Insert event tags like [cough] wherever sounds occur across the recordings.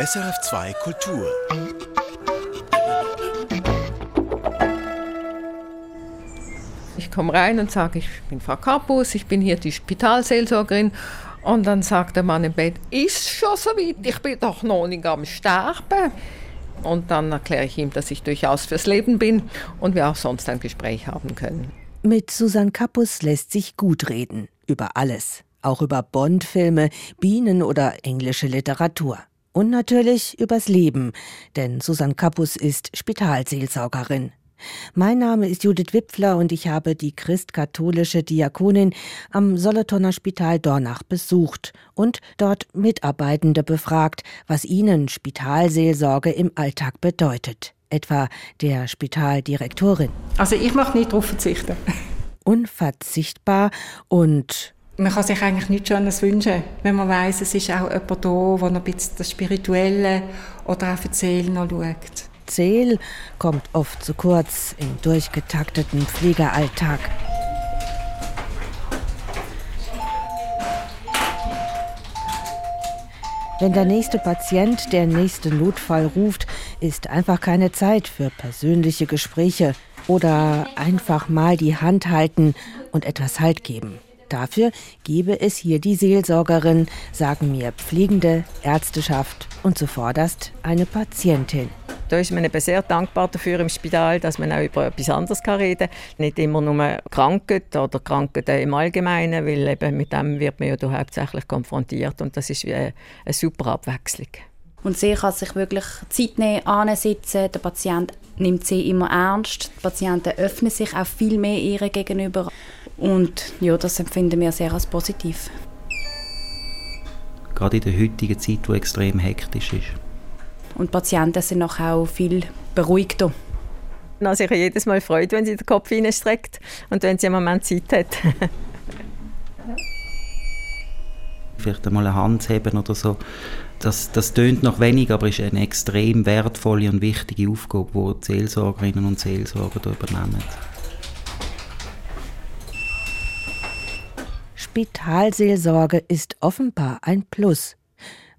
SRF2 Kultur. Ich komme rein und sage, ich bin Frau Kappus, ich bin hier die Spitalseelsorgerin. Und dann sagt der Mann im Bett, ist schon so weit, ich bin doch noch nicht am Sterben. Und dann erkläre ich ihm, dass ich durchaus fürs Leben bin und wir auch sonst ein Gespräch haben können. Mit Susan Kappus lässt sich gut reden. Über alles. Auch über Bond-Filme, Bienen oder englische Literatur. Und natürlich übers Leben, denn Susan Kappus ist Spitalseelsorgerin. Mein Name ist Judith Wipfler und ich habe die christkatholische Diakonin am Solothurner Spital Dornach besucht und dort Mitarbeitende befragt, was ihnen Spitalseelsorge im Alltag bedeutet. Etwa der Spitaldirektorin. Also ich möchte nicht darauf verzichten. Unverzichtbar und man kann sich eigentlich nichts Schönes wünschen, wenn man weiß, es ist auch jemand da, der ein bisschen das Spirituelle oder auch Erzählen noch schaut. Zähl kommt oft zu kurz im durchgetakteten Pflegealltag. Wenn der nächste Patient der nächste Notfall ruft, ist einfach keine Zeit für persönliche Gespräche oder einfach mal die Hand halten und etwas Halt geben. Dafür gebe es hier die Seelsorgerin, sagen mir Pflegende, Ärzteschaft und zuvorderst eine Patientin. Da ist man eben sehr dankbar dafür im Spital, dass man auch über etwas anderes reden kann. Nicht immer nur Krankheit oder Krankheit im Allgemeinen, weil eben mit dem wird man ja hauptsächlich konfrontiert und das ist wie eine, eine super Abwechslung. Und sie kann sich wirklich Zeit nehmen, ansitzen. Der Patient nimmt sie immer ernst. Die Patienten öffnen sich auch viel mehr ihr gegenüber. Und ja, das empfinden wir sehr als positiv. Gerade in der heutigen Zeit, die extrem hektisch ist. Und die Patienten sind auch viel beruhigter. Also ich habe jedes Mal Freude, wenn sie den Kopf reinstreckt und wenn sie einen Moment Zeit hat. [laughs] Vielleicht einmal eine Hand heben oder so. Das, das tönt noch wenig, aber ist eine extrem wertvolle und wichtige Aufgabe, die, die Seelsorgerinnen und Seelsorger übernehmen. Spitalseelsorge ist offenbar ein Plus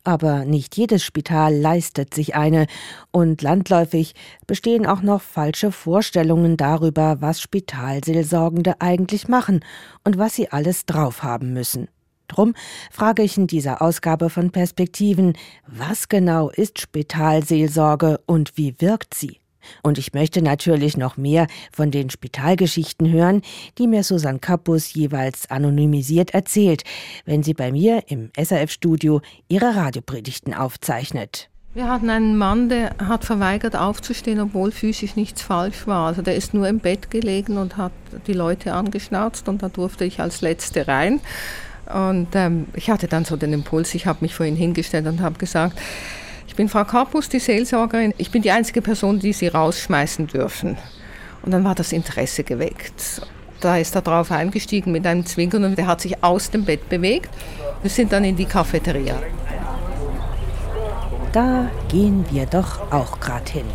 aber nicht jedes Spital leistet sich eine, und landläufig bestehen auch noch falsche Vorstellungen darüber, was Spitalseelsorgende eigentlich machen und was sie alles drauf haben müssen. Drum frage ich in dieser Ausgabe von Perspektiven, was genau ist Spitalseelsorge und wie wirkt sie? Und ich möchte natürlich noch mehr von den Spitalgeschichten hören, die mir Susanne Kappus jeweils anonymisiert erzählt, wenn sie bei mir im SRF-Studio ihre Radiopredigten aufzeichnet. Wir hatten einen Mann, der hat verweigert aufzustehen, obwohl physisch nichts falsch war. Also der ist nur im Bett gelegen und hat die Leute angeschnauzt und da durfte ich als Letzte rein. Und ähm, ich hatte dann so den Impuls, ich habe mich vor ihn hingestellt und habe gesagt, ich bin Frau Karpus, die Seelsorgerin. Ich bin die einzige Person, die Sie rausschmeißen dürfen. Und dann war das Interesse geweckt. Da ist er drauf eingestiegen mit einem Zwinkern und der hat sich aus dem Bett bewegt. Wir sind dann in die Cafeteria. Da gehen wir doch auch gerade hin.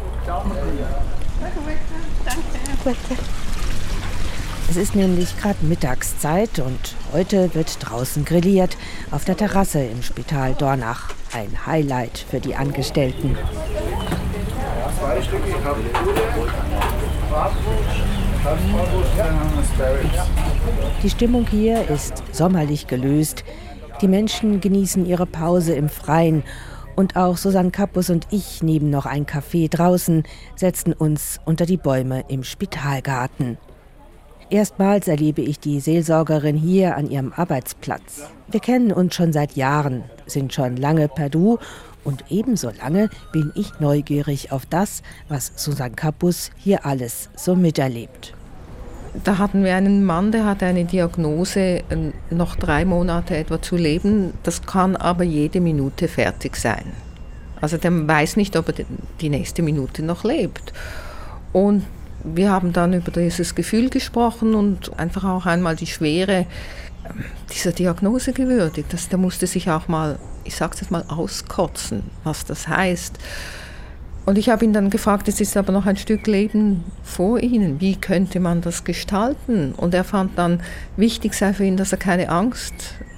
Es ist nämlich gerade Mittagszeit und heute wird draußen grilliert auf der Terrasse im Spital Dornach. Ein Highlight für die Angestellten. Die Stimmung hier ist sommerlich gelöst. Die Menschen genießen ihre Pause im Freien und auch Susanne Kappus und ich nehmen noch ein Café draußen, setzen uns unter die Bäume im Spitalgarten. Erstmals erlebe ich die Seelsorgerin hier an ihrem Arbeitsplatz. Wir kennen uns schon seit Jahren, sind schon lange per Du und ebenso lange bin ich neugierig auf das, was Susan Kappus hier alles so miterlebt. Da hatten wir einen Mann, der hatte eine Diagnose, noch drei Monate etwa zu leben. Das kann aber jede Minute fertig sein. Also der weiß nicht, ob er die nächste Minute noch lebt. Und wir haben dann über dieses Gefühl gesprochen und einfach auch einmal die Schwere dieser Diagnose gewürdigt. Das, der musste sich auch mal, ich sage es jetzt mal, auskotzen, was das heißt. Und ich habe ihn dann gefragt, es ist aber noch ein Stück Leben vor Ihnen. Wie könnte man das gestalten? Und er fand dann, wichtig sei für ihn, dass er keine Angst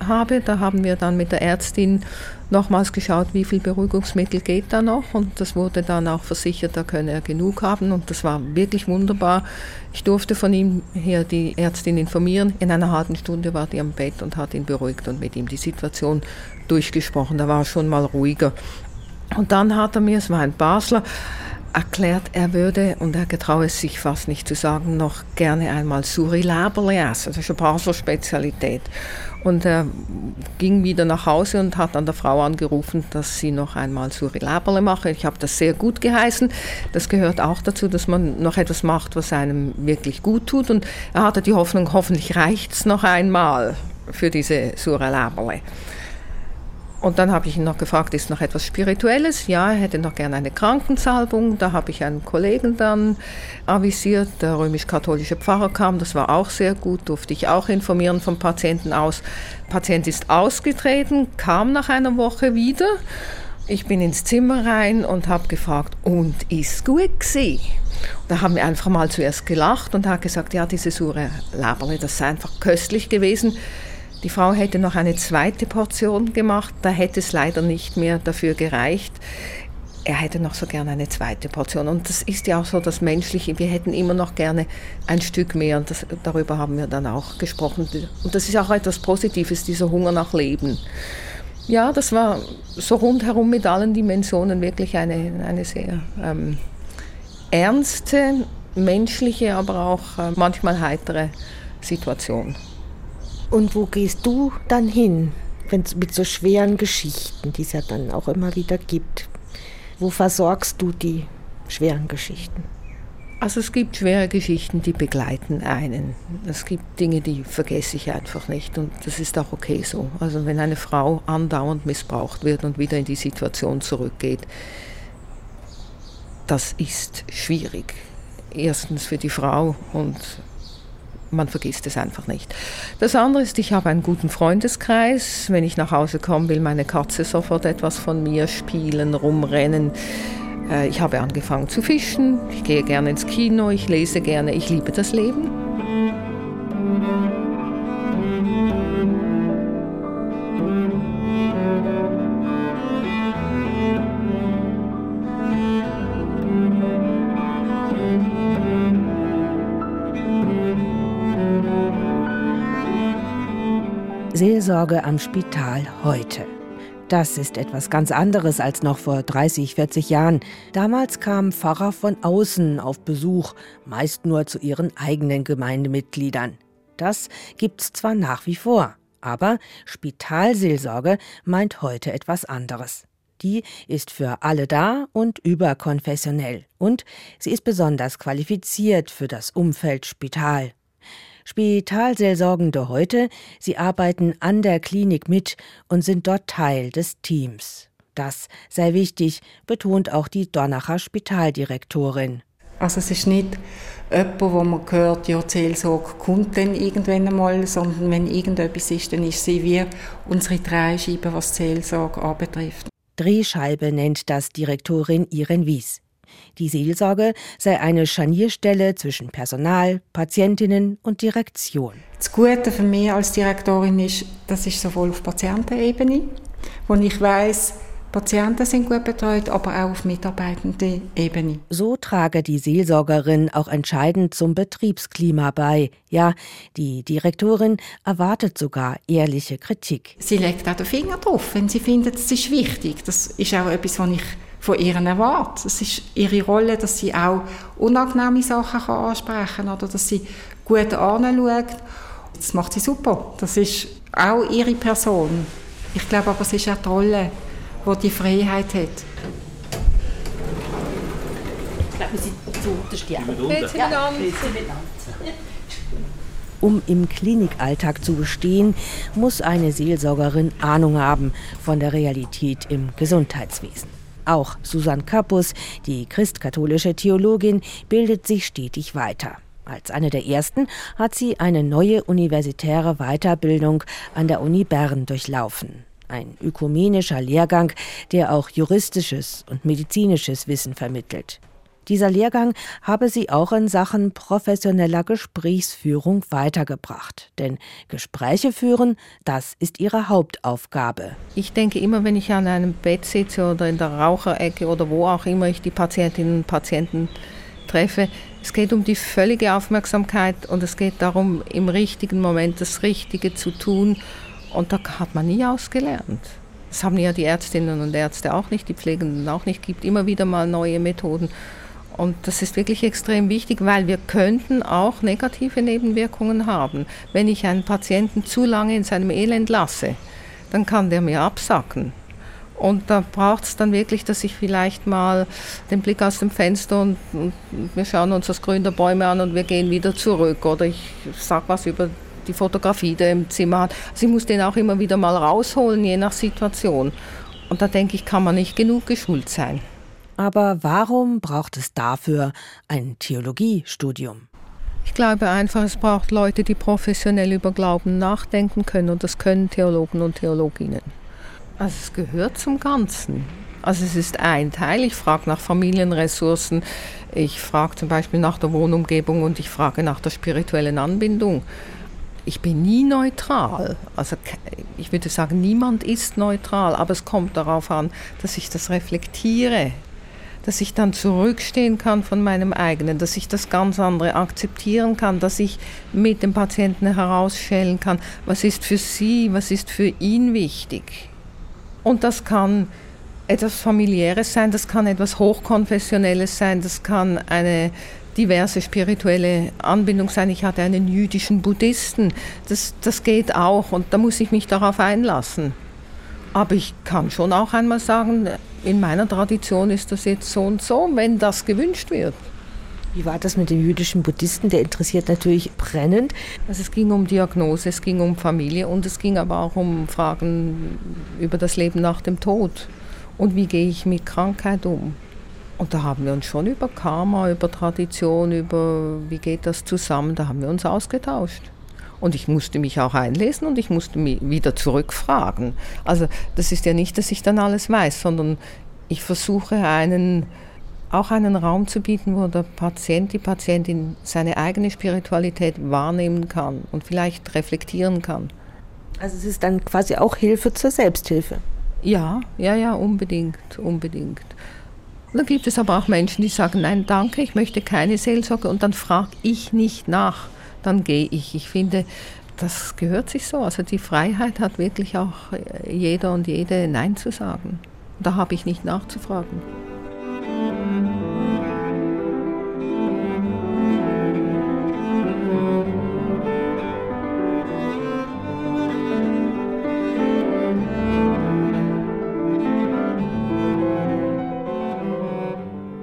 habe. Da haben wir dann mit der Ärztin nochmals geschaut, wie viel Beruhigungsmittel geht da noch. Und das wurde dann auch versichert, da könne er genug haben. Und das war wirklich wunderbar. Ich durfte von ihm her die Ärztin informieren. In einer halben Stunde war die am Bett und hat ihn beruhigt und mit ihm die Situation durchgesprochen. Da war er schon mal ruhiger. Und dann hat er mir, es war ein Basler, erklärt, er würde, und er getraue es sich fast nicht zu sagen, noch gerne einmal Suri-Laberle essen. Das ist eine Basler Spezialität. Und er ging wieder nach Hause und hat an der Frau angerufen, dass sie noch einmal Suri-Laberle mache. Ich habe das sehr gut geheißen. Das gehört auch dazu, dass man noch etwas macht, was einem wirklich gut tut. Und er hatte die Hoffnung, hoffentlich reicht es noch einmal für diese Suri-Laberle. Und dann habe ich ihn noch gefragt, ist noch etwas Spirituelles? Ja, er hätte noch gerne eine Krankensalbung. Da habe ich einen Kollegen dann avisiert, der römisch-katholische Pfarrer kam, das war auch sehr gut, durfte ich auch informieren vom Patienten aus. Patient ist ausgetreten, kam nach einer Woche wieder. Ich bin ins Zimmer rein und habe gefragt, und ist gut gewesen? Da haben wir einfach mal zuerst gelacht und hat gesagt, ja, diese Sure Laberle, das sei einfach köstlich gewesen. Die Frau hätte noch eine zweite Portion gemacht, da hätte es leider nicht mehr dafür gereicht. Er hätte noch so gerne eine zweite Portion. Und das ist ja auch so das Menschliche. Wir hätten immer noch gerne ein Stück mehr. Und das, darüber haben wir dann auch gesprochen. Und das ist auch etwas Positives, dieser Hunger nach Leben. Ja, das war so rundherum mit allen Dimensionen wirklich eine, eine sehr ähm, ernste, menschliche, aber auch äh, manchmal heitere Situation. Und wo gehst du dann hin, wenn's mit so schweren Geschichten, die es ja dann auch immer wieder gibt? Wo versorgst du die schweren Geschichten? Also es gibt schwere Geschichten, die begleiten einen. Es gibt Dinge, die vergesse ich einfach nicht und das ist auch okay so. Also wenn eine Frau andauernd missbraucht wird und wieder in die Situation zurückgeht, das ist schwierig. Erstens für die Frau und man vergisst es einfach nicht. Das andere ist, ich habe einen guten Freundeskreis. Wenn ich nach Hause komme, will meine Katze sofort etwas von mir spielen, rumrennen. Äh, ich habe angefangen zu fischen, ich gehe gerne ins Kino, ich lese gerne, ich liebe das Leben. Seelsorge am Spital heute. Das ist etwas ganz anderes als noch vor 30, 40 Jahren. Damals kamen Pfarrer von außen auf Besuch, meist nur zu ihren eigenen Gemeindemitgliedern. Das gibt's zwar nach wie vor, aber Spitalseelsorge meint heute etwas anderes. Die ist für alle da und überkonfessionell. Und sie ist besonders qualifiziert für das Umfeld Spital. Spitalseelsorgende heute, sie arbeiten an der Klinik mit und sind dort Teil des Teams. Das sei wichtig, betont auch die Donnacher Spitaldirektorin. Also es ist nicht jemand, wo man hört, ja, die Seelsorge kommt dann irgendwann einmal, sondern wenn irgendetwas ist, dann ist sie wie unsere Dreischeibe, was die Seelsorge anbetrifft. Drehscheibe nennt das Direktorin Iren Wies. Die Seelsorge sei eine Scharnierstelle zwischen Personal, Patientinnen und Direktion. Das Gute für mich als Direktorin ist, das ist sowohl auf Patientenebene, wo ich weiß, Patienten sind gut betreut, aber auch auf mitarbeitende Ebene. So trage die Seelsorgerin auch entscheidend zum Betriebsklima bei. Ja, die Direktorin erwartet sogar ehrliche Kritik. Sie legt auch den Finger drauf, wenn sie findet, es ist wichtig. Das ist auch etwas, was ich von ihren erwartet. Es ist ihre Rolle, dass sie auch unangenehme Sachen kann ansprechen kann oder dass sie gut anschaut. Das macht sie super. Das ist auch ihre Person. Ich glaube aber, es ist auch die Rolle, die die Freiheit hat. Ich glaube, wir sind zu unterstehen. Ja, um im Klinikalltag zu bestehen, muss eine Seelsorgerin Ahnung haben von der Realität im Gesundheitswesen. Auch Susan Kappus, die christkatholische Theologin, bildet sich stetig weiter. Als eine der ersten hat sie eine neue universitäre Weiterbildung an der Uni Bern durchlaufen. ein ökumenischer Lehrgang, der auch juristisches und medizinisches Wissen vermittelt. Dieser Lehrgang habe sie auch in Sachen professioneller Gesprächsführung weitergebracht. Denn Gespräche führen, das ist ihre Hauptaufgabe. Ich denke immer, wenn ich an einem Bett sitze oder in der Raucherecke oder wo auch immer ich die Patientinnen und Patienten treffe, es geht um die völlige Aufmerksamkeit und es geht darum, im richtigen Moment das Richtige zu tun. Und da hat man nie ausgelernt. Das haben ja die Ärztinnen und Ärzte auch nicht, die Pflegenden auch nicht. Es gibt immer wieder mal neue Methoden. Und das ist wirklich extrem wichtig, weil wir könnten auch negative Nebenwirkungen haben. Wenn ich einen Patienten zu lange in seinem Elend lasse, dann kann der mir absacken. Und da braucht es dann wirklich, dass ich vielleicht mal den Blick aus dem Fenster und, und, wir schauen uns das Grün der Bäume an und wir gehen wieder zurück. Oder ich sage was über die Fotografie, die er im Zimmer hat. Also ich muss den auch immer wieder mal rausholen, je nach Situation. Und da denke ich, kann man nicht genug geschult sein. Aber warum braucht es dafür ein Theologiestudium? Ich glaube einfach, es braucht Leute, die professionell über Glauben nachdenken können und das können Theologen und Theologinnen. Also es gehört zum Ganzen. Also es ist ein Teil. Ich frage nach Familienressourcen, ich frage zum Beispiel nach der Wohnumgebung und ich frage nach der spirituellen Anbindung. Ich bin nie neutral. Also ich würde sagen, niemand ist neutral, aber es kommt darauf an, dass ich das reflektiere, dass ich dann zurückstehen kann von meinem eigenen, dass ich das ganz andere akzeptieren kann, dass ich mit dem Patienten herausstellen kann, was ist für sie, was ist für ihn wichtig. Und das kann etwas familiäres sein, das kann etwas hochkonfessionelles sein, das kann eine diverse spirituelle Anbindung sein. Ich hatte einen jüdischen Buddhisten, das, das geht auch und da muss ich mich darauf einlassen. Aber ich kann schon auch einmal sagen, in meiner Tradition ist das jetzt so und so, wenn das gewünscht wird. Wie war das mit dem jüdischen Buddhisten? Der interessiert natürlich brennend. Also es ging um Diagnose, es ging um Familie und es ging aber auch um Fragen über das Leben nach dem Tod. Und wie gehe ich mit Krankheit um? Und da haben wir uns schon über Karma, über Tradition, über wie geht das zusammen, da haben wir uns ausgetauscht. Und ich musste mich auch einlesen und ich musste mich wieder zurückfragen. Also das ist ja nicht, dass ich dann alles weiß, sondern ich versuche einen, auch einen Raum zu bieten, wo der Patient, die Patientin seine eigene Spiritualität wahrnehmen kann und vielleicht reflektieren kann. Also es ist dann quasi auch Hilfe zur Selbsthilfe. Ja, ja, ja, unbedingt, unbedingt. Dann gibt es aber auch Menschen, die sagen, nein, danke, ich möchte keine Seelsorge und dann frage ich nicht nach dann gehe ich. Ich finde, das gehört sich so. Also die Freiheit hat wirklich auch jeder und jede Nein zu sagen. Da habe ich nicht nachzufragen.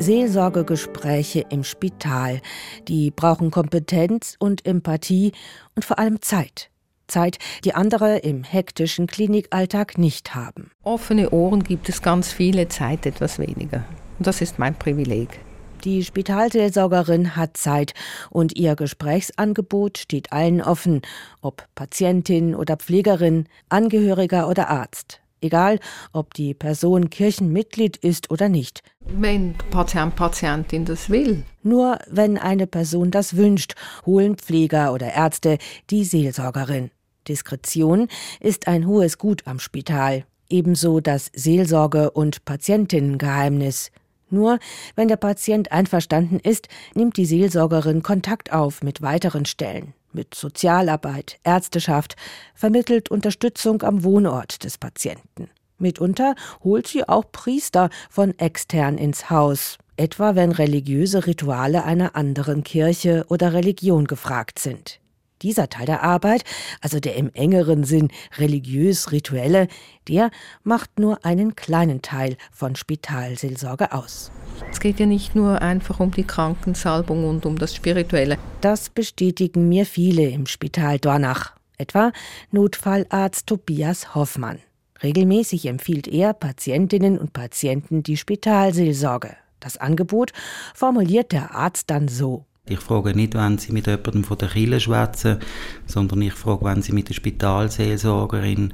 Seelsorgegespräche im Spital. Die brauchen Kompetenz und Empathie und vor allem Zeit. Zeit, die andere im hektischen Klinikalltag nicht haben. Offene Ohren gibt es ganz viele, Zeit etwas weniger. Und das ist mein Privileg. Die Spitalseelsorgerin hat Zeit und ihr Gesprächsangebot steht allen offen, ob Patientin oder Pflegerin, Angehöriger oder Arzt egal ob die Person Kirchenmitglied ist oder nicht. Wenn Patient, Patientin das will. Nur wenn eine Person das wünscht, holen Pfleger oder Ärzte die Seelsorgerin. Diskretion ist ein hohes Gut am Spital, ebenso das Seelsorge- und Patientinnengeheimnis. Nur wenn der Patient einverstanden ist, nimmt die Seelsorgerin Kontakt auf mit weiteren Stellen mit Sozialarbeit, Ärzteschaft, vermittelt Unterstützung am Wohnort des Patienten. Mitunter holt sie auch Priester von extern ins Haus, etwa wenn religiöse Rituale einer anderen Kirche oder Religion gefragt sind. Dieser Teil der Arbeit, also der im engeren Sinn religiös-rituelle, der macht nur einen kleinen Teil von Spitalseelsorge aus. Es geht ja nicht nur einfach um die Krankensalbung und um das Spirituelle. Das bestätigen mir viele im Spital Dornach, etwa Notfallarzt Tobias Hoffmann. Regelmäßig empfiehlt er Patientinnen und Patienten die Spitalseelsorge. Das Angebot formuliert der Arzt dann so. Ich frage nicht, wenn Sie mit jemandem von der Kille schwätzen, sondern ich frage, wenn Sie mit der Spitalseelsorgerin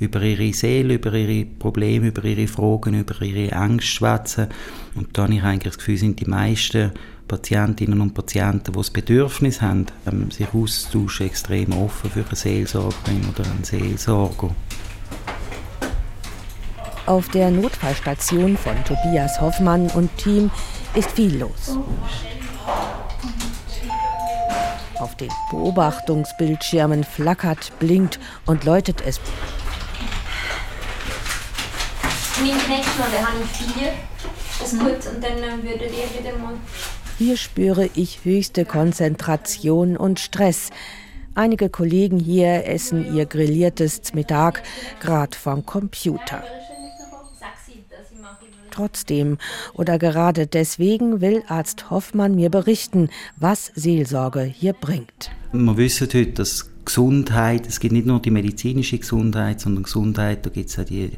über ihre Seele, über ihre Probleme, über ihre Fragen, über ihre Ängste schwätzen. Und da habe ich eigentlich das Gefühl, sind die meisten Patientinnen und Patienten, die das Bedürfnis haben, ähm, sich auszutauschen, extrem offen für eine Seelsorgerin oder einen Seelsorger. Auf der Notfallstation von Tobias Hoffmann und Team ist viel los. Auf den Beobachtungsbildschirmen flackert, blinkt und läutet es. Mein nächstes Mal habe ich vier. Das ist gut und dann äh, würdet ihr wieder mal hier spüre ich höchste Konzentration und Stress. Einige Kollegen hier essen ihr grilliertes Mittag grad vom Computer. Trotzdem oder gerade deswegen will Arzt Hoffmann mir berichten, was Seelsorge hier bringt. Wir wissen heute, dass Gesundheit, es gibt nicht nur die medizinische Gesundheit, sondern Gesundheit, da gibt es auch die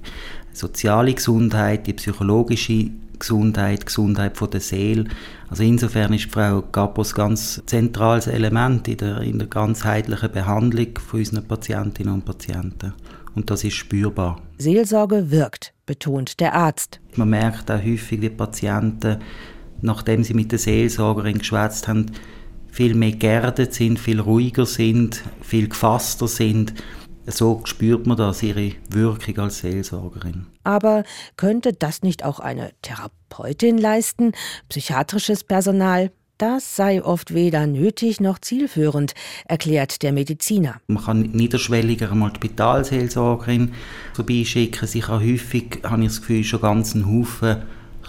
soziale Gesundheit, die psychologische Gesundheit, Gesundheit von der Seele. Also insofern ist Frau Gapos ganz zentrales Element in der, in der ganzheitlichen Behandlung von unseren Patientinnen und Patienten. Und das ist spürbar. Seelsorge wirkt, betont der Arzt. Man merkt auch häufig, wie Patienten, nachdem sie mit der Seelsorgerin geschwätzt haben, viel mehr geerdet sind, viel ruhiger sind, viel gefasster sind so spürt man das, ihre Wirkung als Seelsorgerin. Aber könnte das nicht auch eine Therapeutin leisten, psychiatrisches Personal? Das sei oft weder nötig noch zielführend, erklärt der Mediziner. Man kann niederschwelliger einmal die Spitalseelsorgerin vorbeischicken. Sie kann häufig, habe ich das Gefühl, schon ganz einen Haufen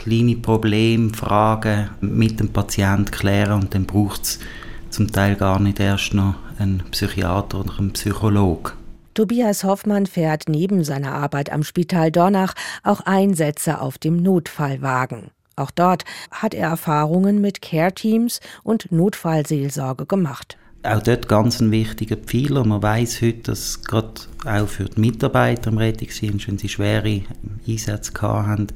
kleine Probleme, Fragen mit dem Patienten klären und dann braucht es zum Teil gar nicht erst noch einen Psychiater oder einen Psychologen. Tobias Hoffmann fährt neben seiner Arbeit am Spital Dornach auch Einsätze auf dem Notfallwagen. Auch dort hat er Erfahrungen mit Care-Teams und Notfallseelsorge gemacht. Auch dort ganz ein wichtiger Pfeiler. Man weiß heute, dass gerade auch für die Mitarbeiter im Rettungsdienst, wenn sie schwere Einsätze haben,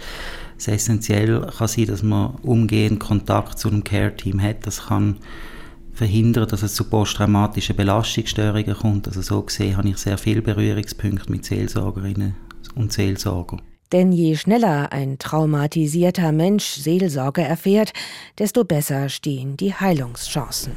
es essentiell kann sein, dass man umgehend Kontakt zu einem Care-Team hat. Das kann verhindern, dass es zu posttraumatischen Belastungsstörungen kommt. Also so gesehen habe ich sehr viele Berührungspunkte mit Seelsorgerinnen und Seelsorgern. Denn je schneller ein traumatisierter Mensch Seelsorge erfährt, desto besser stehen die Heilungschancen.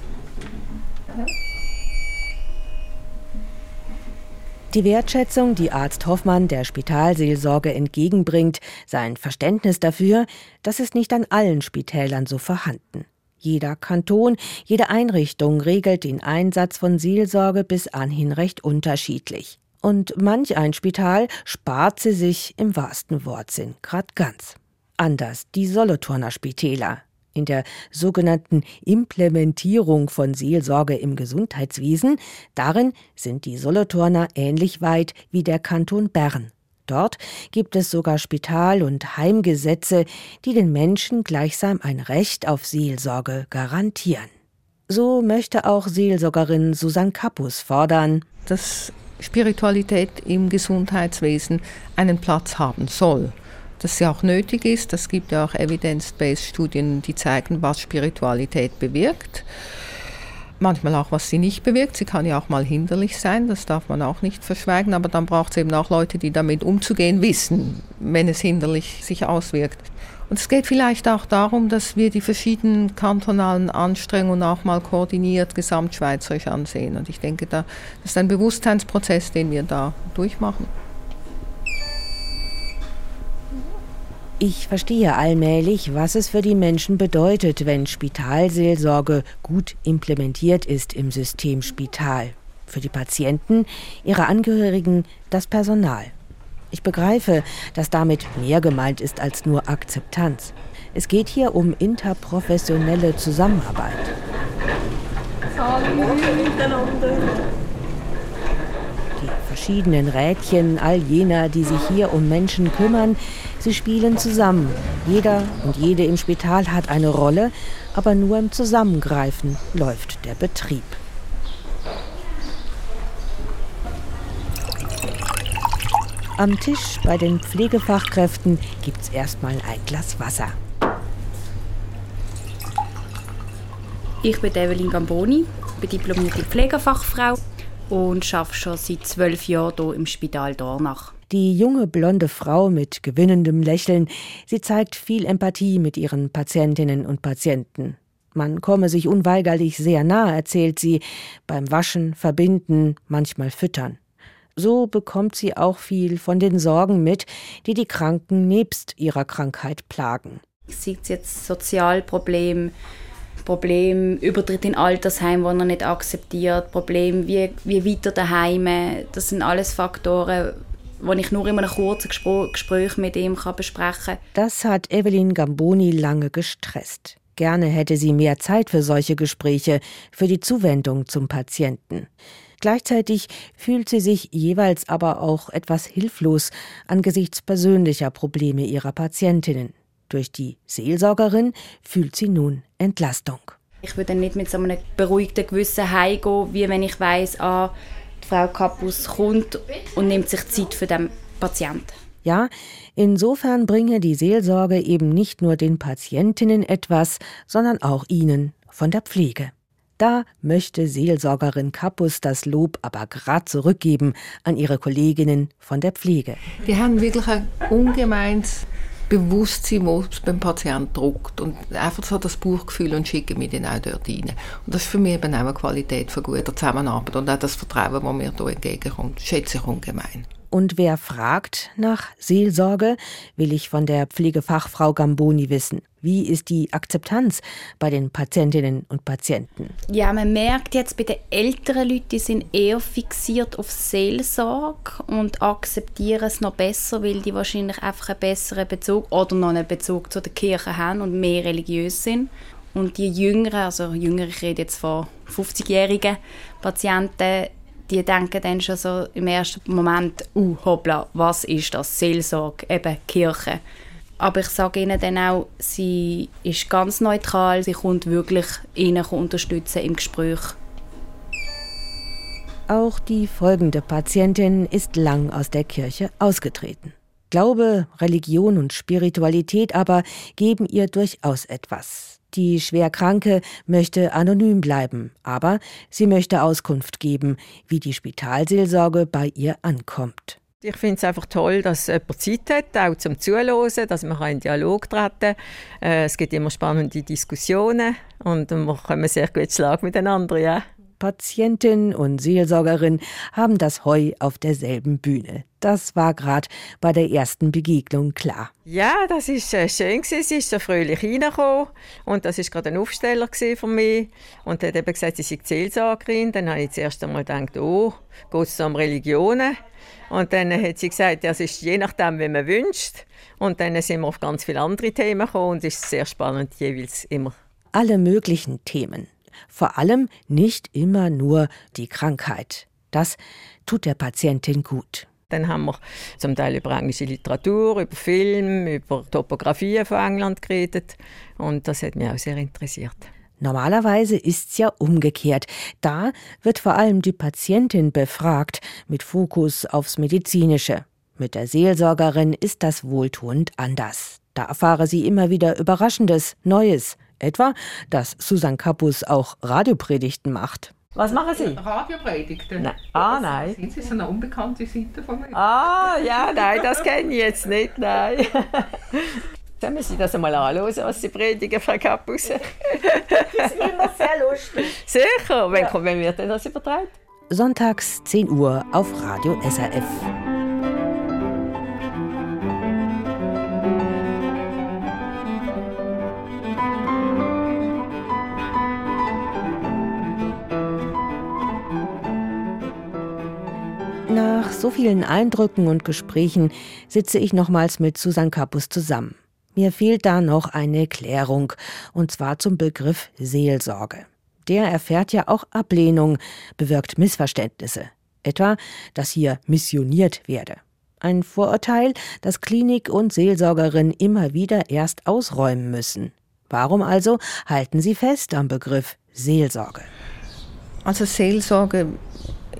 Die Wertschätzung, die Arzt Hoffmann der Spitalseelsorge entgegenbringt, sein Verständnis dafür, das ist nicht an allen Spitälern so vorhanden. Jeder Kanton, jede Einrichtung regelt den Einsatz von Seelsorge bis anhin recht unterschiedlich. Und manch ein Spital spart sie sich im wahrsten Wortsinn grad ganz. Anders die Solothurner Spitäler. In der sogenannten Implementierung von Seelsorge im Gesundheitswesen, darin sind die Solothurner ähnlich weit wie der Kanton Bern. Dort gibt es sogar Spital- und Heimgesetze, die den Menschen gleichsam ein Recht auf Seelsorge garantieren. So möchte auch Seelsorgerin Susanne Kappus fordern, dass Spiritualität im Gesundheitswesen einen Platz haben soll. Dass sie auch nötig ist. Es gibt ja auch Evidence-Based Studien, die zeigen, was Spiritualität bewirkt manchmal auch, was sie nicht bewirkt. Sie kann ja auch mal hinderlich sein, das darf man auch nicht verschweigen, aber dann braucht es eben auch Leute, die damit umzugehen wissen, wenn es hinderlich sich auswirkt. Und es geht vielleicht auch darum, dass wir die verschiedenen kantonalen Anstrengungen auch mal koordiniert gesamtschweizerisch ansehen. Und ich denke, da, das ist ein Bewusstseinsprozess, den wir da durchmachen. Ich verstehe allmählich, was es für die Menschen bedeutet, wenn Spitalseelsorge gut implementiert ist im System Spital. Für die Patienten, ihre Angehörigen, das Personal. Ich begreife, dass damit mehr gemeint ist als nur Akzeptanz. Es geht hier um interprofessionelle Zusammenarbeit. Hallo miteinander verschiedenen Rädchen all jener, die sich hier um Menschen kümmern. Sie spielen zusammen. Jeder und jede im Spital hat eine Rolle, aber nur im Zusammengreifen läuft der Betrieb. Am Tisch bei den Pflegefachkräften gibt es erstmal ein Glas Wasser. Ich bin Evelyn Gamboni, bin diplomierte Pflegefachfrau und arbeite schon seit zwölf Jahren hier im Spital Dornach. Die junge blonde Frau mit gewinnendem Lächeln, sie zeigt viel Empathie mit ihren Patientinnen und Patienten. Man komme sich unweigerlich sehr nah, erzählt sie, beim Waschen, Verbinden, manchmal Füttern. So bekommt sie auch viel von den Sorgen mit, die die Kranken nebst ihrer Krankheit plagen. Ich sehe jetzt Sozialprobleme, Problem Übertritt in Altersheim, wo er nicht akzeptiert, Problem wie, wie weiter daheim. Das sind alles Faktoren, die ich nur in einem kurzen Gespräch mit ihm besprechen kann. Das hat Evelyn Gamboni lange gestresst. Gerne hätte sie mehr Zeit für solche Gespräche, für die Zuwendung zum Patienten. Gleichzeitig fühlt sie sich jeweils aber auch etwas hilflos angesichts persönlicher Probleme ihrer Patientinnen. Durch die Seelsorgerin fühlt sie nun Entlastung. Ich würde nicht mit so einem beruhigten Gewissen heimgehen, wie wenn ich weiß, ah, die Frau Kappus kommt und nimmt sich Zeit für den Patienten. Ja, insofern bringe die Seelsorge eben nicht nur den Patientinnen etwas, sondern auch ihnen von der Pflege. Da möchte Seelsorgerin Kappus das Lob aber grad zurückgeben an ihre Kolleginnen von der Pflege. Die haben wirklich ein ungemeins Bewusstsein, wo es beim Patienten druckt und einfach so das Buchgefühl und schicken mir dann auch dort rein. Und das ist für mich eben auch eine Qualität von guter Zusammenarbeit und auch das Vertrauen, das mir hier entgegenkommt, schätze ich ungemein. Und wer fragt nach Seelsorge, will ich von der Pflegefachfrau Gamboni wissen. Wie ist die Akzeptanz bei den Patientinnen und Patienten? Ja, man merkt jetzt bei den älteren Leuten, die sind eher fixiert auf Seelsorge und akzeptieren es noch besser, weil die wahrscheinlich einfach einen besseren Bezug oder noch einen Bezug zu der Kirche haben und mehr religiös sind. Und die Jüngeren, also Jüngere, ich rede jetzt von 50-jährigen Patienten, die denken dann schon so im ersten Moment, uh, hoppla, was ist das? Seelsorge, eben Kirche. Aber ich sage ihnen dann auch, sie ist ganz neutral, sie kommt wirklich ihnen unterstützen im Gespräch. Auch die folgende Patientin ist lang aus der Kirche ausgetreten. Glaube, Religion und Spiritualität aber geben ihr durchaus etwas. Die Schwerkranke möchte anonym bleiben, aber sie möchte Auskunft geben, wie die Spitalseelsorge bei ihr ankommt. Ich finde es einfach toll, dass jemand Zeit hat, auch zum Zuhören, dass man in Dialog treten kann. Äh, es gibt immer spannende Diskussionen und wir kommen sehr gut Schlag miteinander. Ja. Patientin und Seelsorgerin haben das Heu auf derselben Bühne. Das war gerade bei der ersten Begegnung klar. Ja, das ist äh, schön gewesen. Sie ist so fröhlich reingekommen und das ist gerade ein Aufsteller für mich und hat eben gesagt, sie sei Seelsorgerin. Dann habe ich zuerst einmal gedacht, oh, geht es um Religionen? Und dann hat sie gesagt, das ist je nachdem, wie man wünscht. Und dann sind wir auf ganz viele andere Themen gekommen und es ist sehr spannend jeweils immer. Alle möglichen Themen. Vor allem nicht immer nur die Krankheit. Das tut der Patientin gut. Dann haben wir zum Teil über englische Literatur, über Film, über Topografien von England geredet. Und das hat mich auch sehr interessiert. Normalerweise ist es ja umgekehrt. Da wird vor allem die Patientin befragt, mit Fokus aufs Medizinische. Mit der Seelsorgerin ist das wohltuend anders. Da erfahre sie immer wieder Überraschendes, Neues. Etwa, dass Susan Kappus auch Radiopredigten macht. Was machen Sie? Radiopredigten. Nein. Ah, nein. Sind Sie so eine unbekannte Seite von mir? Ah, ja, nein, das kenne ich jetzt nicht, nein. [laughs] Dann müssen Sie das einmal anschauen, was Sie predigen, Frau Kappus. [laughs] das ist immer sehr lustig. Sicher? Wenn, ja. wenn wird denn das übertragen? Sonntags 10 Uhr auf Radio SRF. Nach so vielen Eindrücken und Gesprächen sitze ich nochmals mit Susan Kappus zusammen. Mir fehlt da noch eine Klärung, und zwar zum Begriff Seelsorge. Der erfährt ja auch Ablehnung, bewirkt Missverständnisse. Etwa, dass hier missioniert werde. Ein Vorurteil, das Klinik und Seelsorgerin immer wieder erst ausräumen müssen. Warum also halten Sie fest am Begriff Seelsorge? Also Seelsorge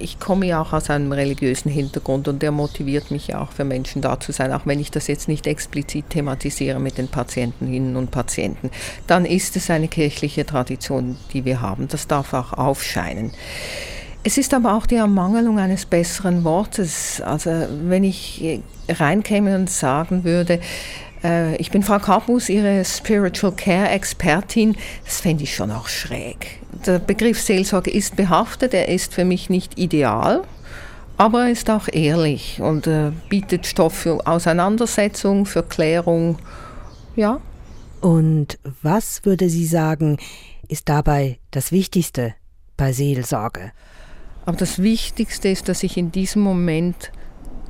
ich komme ja auch aus einem religiösen Hintergrund und der motiviert mich ja auch für Menschen da zu sein, auch wenn ich das jetzt nicht explizit thematisiere mit den Patientinnen und Patienten. Dann ist es eine kirchliche Tradition, die wir haben. Das darf auch aufscheinen. Es ist aber auch die Ermangelung eines besseren Wortes. Also wenn ich reinkäme und sagen würde, ich bin Frau Karpus, Ihre Spiritual Care Expertin, das fände ich schon auch schräg. Der Begriff Seelsorge ist behaftet, er ist für mich nicht ideal, aber er ist auch ehrlich und äh, bietet Stoff für Auseinandersetzung, für Klärung. Ja. Und was würde sie sagen, ist dabei das Wichtigste bei Seelsorge? Aber das Wichtigste ist, dass ich in diesem Moment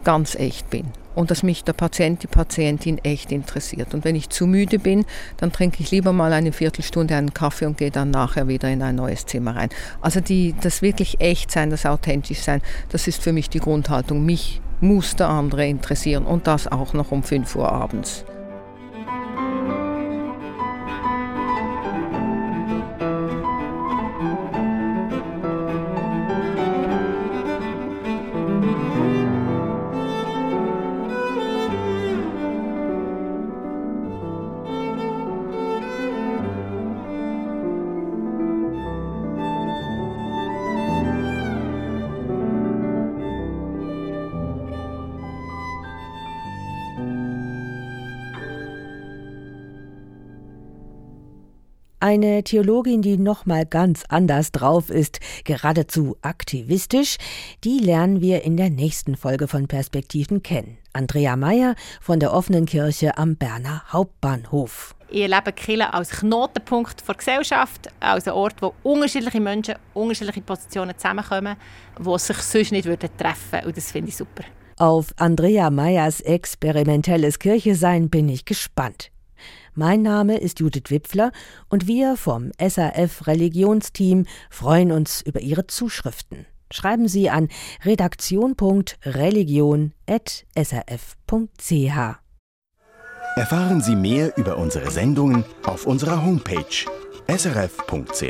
ganz echt bin und dass mich der Patient, die Patientin echt interessiert. Und wenn ich zu müde bin, dann trinke ich lieber mal eine Viertelstunde einen Kaffee und gehe dann nachher wieder in ein neues Zimmer rein. Also die, das wirklich echt sein, das authentisch sein, das ist für mich die Grundhaltung. Mich muss der andere interessieren und das auch noch um 5 Uhr abends. Eine Theologin, die nochmal ganz anders drauf ist, geradezu aktivistisch, die lernen wir in der nächsten Folge von Perspektiven kennen. Andrea Meyer von der offenen Kirche am Berner Hauptbahnhof. Ich erlebe Kirche als Knotenpunkt der Gesellschaft, als ein Ort, wo unterschiedliche Menschen, unterschiedliche Positionen zusammenkommen, die sich sonst nicht würden treffen würden. Und das finde ich super. Auf Andrea Meyers experimentelles Kirchesein bin ich gespannt. Mein Name ist Judith Wipfler und wir vom SAF Religionsteam freuen uns über Ihre Zuschriften. Schreiben Sie an redaktion.religion.srf.ch. Erfahren Sie mehr über unsere Sendungen auf unserer Homepage srf.ch-kultur.